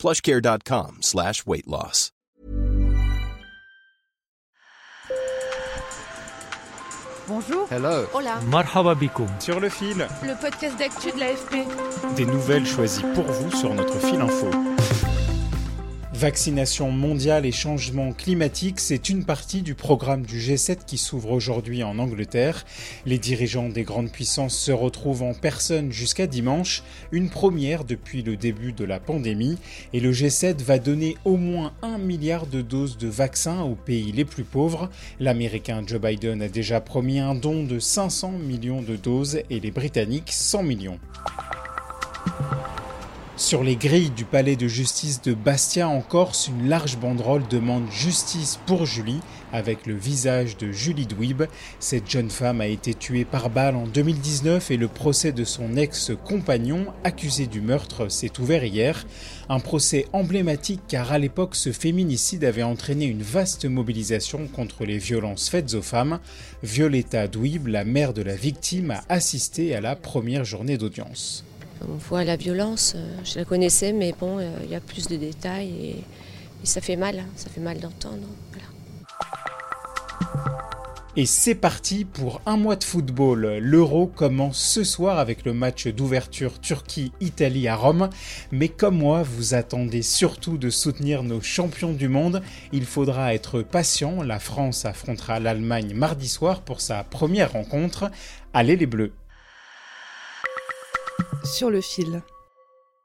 plushcare.com slash weight loss. Bonjour. Hello. Hola. Marhaba Sur le fil, Le podcast d'actu de l'AFP. des nouvelles choisies pour vous sur notre fil info. Vaccination mondiale et changement climatique, c'est une partie du programme du G7 qui s'ouvre aujourd'hui en Angleterre. Les dirigeants des grandes puissances se retrouvent en personne jusqu'à dimanche, une première depuis le début de la pandémie, et le G7 va donner au moins un milliard de doses de vaccins aux pays les plus pauvres. L'Américain Joe Biden a déjà promis un don de 500 millions de doses et les Britanniques 100 millions. Sur les grilles du palais de justice de Bastia en Corse, une large banderole demande justice pour Julie avec le visage de Julie Dweeb. Cette jeune femme a été tuée par balle en 2019 et le procès de son ex-compagnon accusé du meurtre s'est ouvert hier. Un procès emblématique car à l'époque ce féminicide avait entraîné une vaste mobilisation contre les violences faites aux femmes. Violetta Dweeb, la mère de la victime, a assisté à la première journée d'audience. On voit la violence, euh, je la connaissais, mais bon, euh, il y a plus de détails et, ça fait mal, hein, ça fait mal d'entendre. Et c'est parti pour un mois de football. L'Euro commence ce soir avec le match d'ouverture Turquie-Italie à Rome. Mais comme moi, vous attendez surtout de soutenir nos champions du monde. Il faudra être patient. La France affrontera l'Allemagne mardi soir pour sa première rencontre. Allez les Bleus Sur le fil.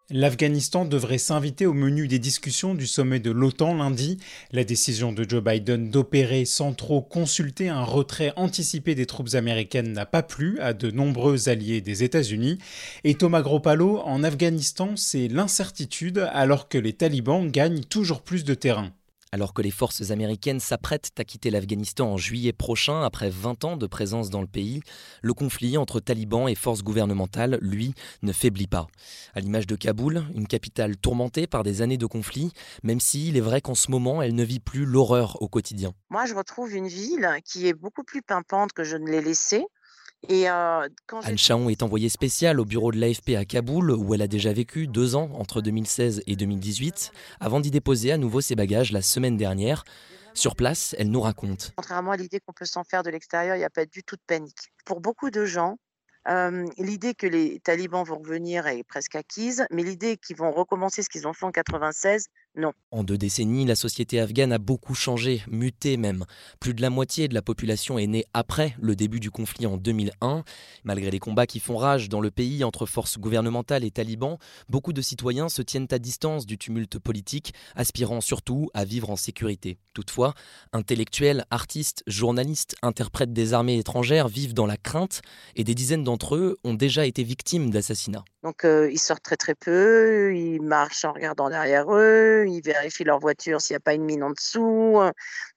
L'Afghanistan devrait s'inviter au menu des discussions du sommet de l'OTAN lundi. La décision de Joe Biden d'opérer sans trop consulter un retrait anticipé des troupes américaines n'a pas plu à de nombreux alliés des États-Unis. Et Thomas Gropalo, en Afghanistan, c'est l'incertitude alors que les talibans gagnent toujours plus de terrain. Alors que les forces américaines s'apprêtent à quitter l'Afghanistan en juillet prochain, après 20 ans de présence dans le pays, le conflit entre talibans et forces gouvernementales, lui, ne faiblit pas. À l'image de Kaboul, une capitale tourmentée par des années de conflit, même s'il est vrai qu'en ce moment, elle ne vit plus l'horreur au quotidien. Moi, je retrouve une ville qui est beaucoup plus pimpante que je ne l'ai laissée. Et euh, quand Anne Chaon est envoyée spéciale au bureau de l'AFP à Kaboul, où elle a déjà vécu deux ans entre 2016 et 2018, avant d'y déposer à nouveau ses bagages la semaine dernière. Sur place, elle nous raconte. contrairement à l'idée qu'on peut s'en faire de l'extérieur, il n'y a pas du tout de panique. Pour beaucoup de gens, euh, l'idée que les talibans vont revenir est presque acquise, mais l'idée qu'ils vont recommencer ce qu'ils ont fait en 96, non. En deux décennies, la société afghane a beaucoup changé, muté même. Plus de la moitié de la population est née après le début du conflit en 2001. Malgré les combats qui font rage dans le pays entre forces gouvernementales et talibans, beaucoup de citoyens se tiennent à distance du tumulte politique, aspirant surtout à vivre en sécurité. Toutefois, intellectuels, artistes, journalistes, interprètes des armées étrangères vivent dans la crainte et des dizaines d'entre eux ont déjà été victimes d'assassinats. Donc euh, ils sortent très très peu, ils marchent en regardant derrière eux, ils vérifient leur voiture s'il n'y a pas une mine en dessous.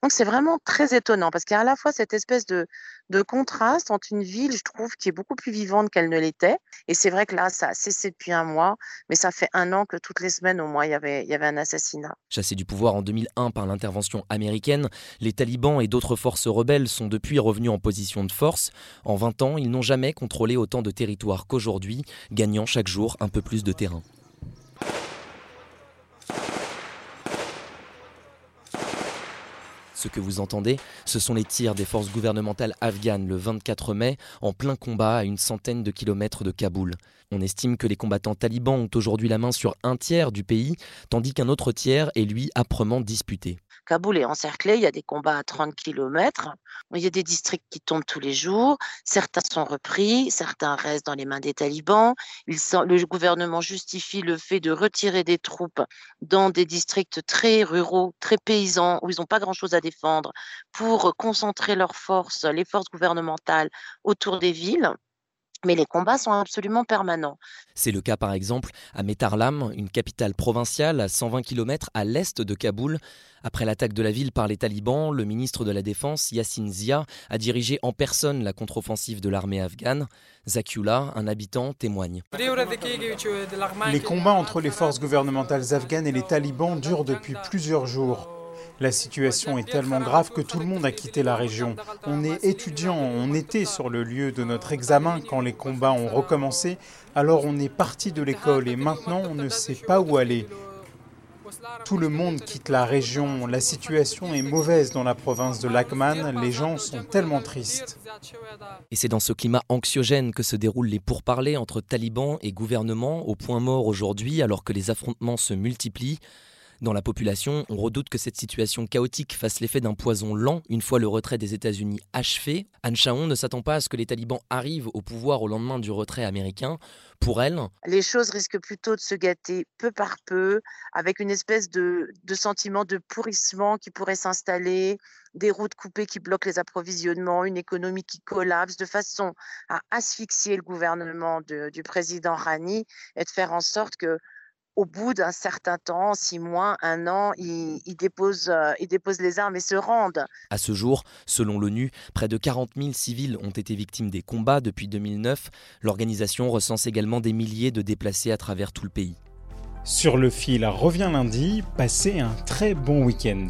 Donc c'est vraiment très étonnant parce qu'il y a à la fois cette espèce de, de contraste entre une ville, je trouve, qui est beaucoup plus vivante qu'elle ne l'était. Et c'est vrai que là, ça a cessé depuis un mois, mais ça fait un an que toutes les semaines au moins, il y avait, il y avait un assassinat. Chassés du pouvoir en 2001 par l'intervention américaine, les talibans et d'autres forces rebelles sont depuis revenus en position de force. En 20 ans, ils n'ont jamais contrôlé autant de territoire qu'aujourd'hui, gagnant chaque jour un peu plus de terrain. Ce que vous entendez, ce sont les tirs des forces gouvernementales afghanes le 24 mai, en plein combat à une centaine de kilomètres de Kaboul. On estime que les combattants talibans ont aujourd'hui la main sur un tiers du pays, tandis qu'un autre tiers est lui âprement disputé. Kaboul est encerclé, il y a des combats à 30 km, il y a des districts qui tombent tous les jours, certains sont repris, certains restent dans les mains des talibans. Le gouvernement justifie le fait de retirer des troupes dans des districts très ruraux, très paysans, où ils n'ont pas grand-chose à défendre, pour concentrer leurs forces, les forces gouvernementales, autour des villes. Mais les combats sont absolument permanents. C'est le cas par exemple à Metarlam, une capitale provinciale à 120 km à l'est de Kaboul. Après l'attaque de la ville par les talibans, le ministre de la Défense, Yassine Zia, a dirigé en personne la contre-offensive de l'armée afghane. Zakula, un habitant, témoigne. Les combats entre les forces gouvernementales afghanes et les talibans durent depuis plusieurs jours. La situation est tellement grave que tout le monde a quitté la région. On est étudiant, on était sur le lieu de notre examen quand les combats ont recommencé, alors on est parti de l'école et maintenant on ne sait pas où aller. Tout le monde quitte la région, la situation est mauvaise dans la province de Laghman, les gens sont tellement tristes. Et c'est dans ce climat anxiogène que se déroulent les pourparlers entre talibans et gouvernement, au point mort aujourd'hui alors que les affrontements se multiplient. Dans la population, on redoute que cette situation chaotique fasse l'effet d'un poison lent une fois le retrait des États-Unis achevé. Anne Chaon ne s'attend pas à ce que les talibans arrivent au pouvoir au lendemain du retrait américain. Pour elle, les choses risquent plutôt de se gâter peu par peu, avec une espèce de, sentiment de pourrissement qui pourrait s'installer, des routes coupées qui bloquent les approvisionnements, une économie qui collapse, de façon à asphyxier le gouvernement du président Rani et de faire en sorte que au bout d'un certain temps, six mois, un an, ils, déposent, euh, les armes et se rendent. À ce jour, selon l'ONU, près de 40 000 civils ont été victimes des combats depuis 2009. L'organisation recense également des milliers de déplacés à travers tout le pays. Sur le fil revient lundi, passez un très bon week-end.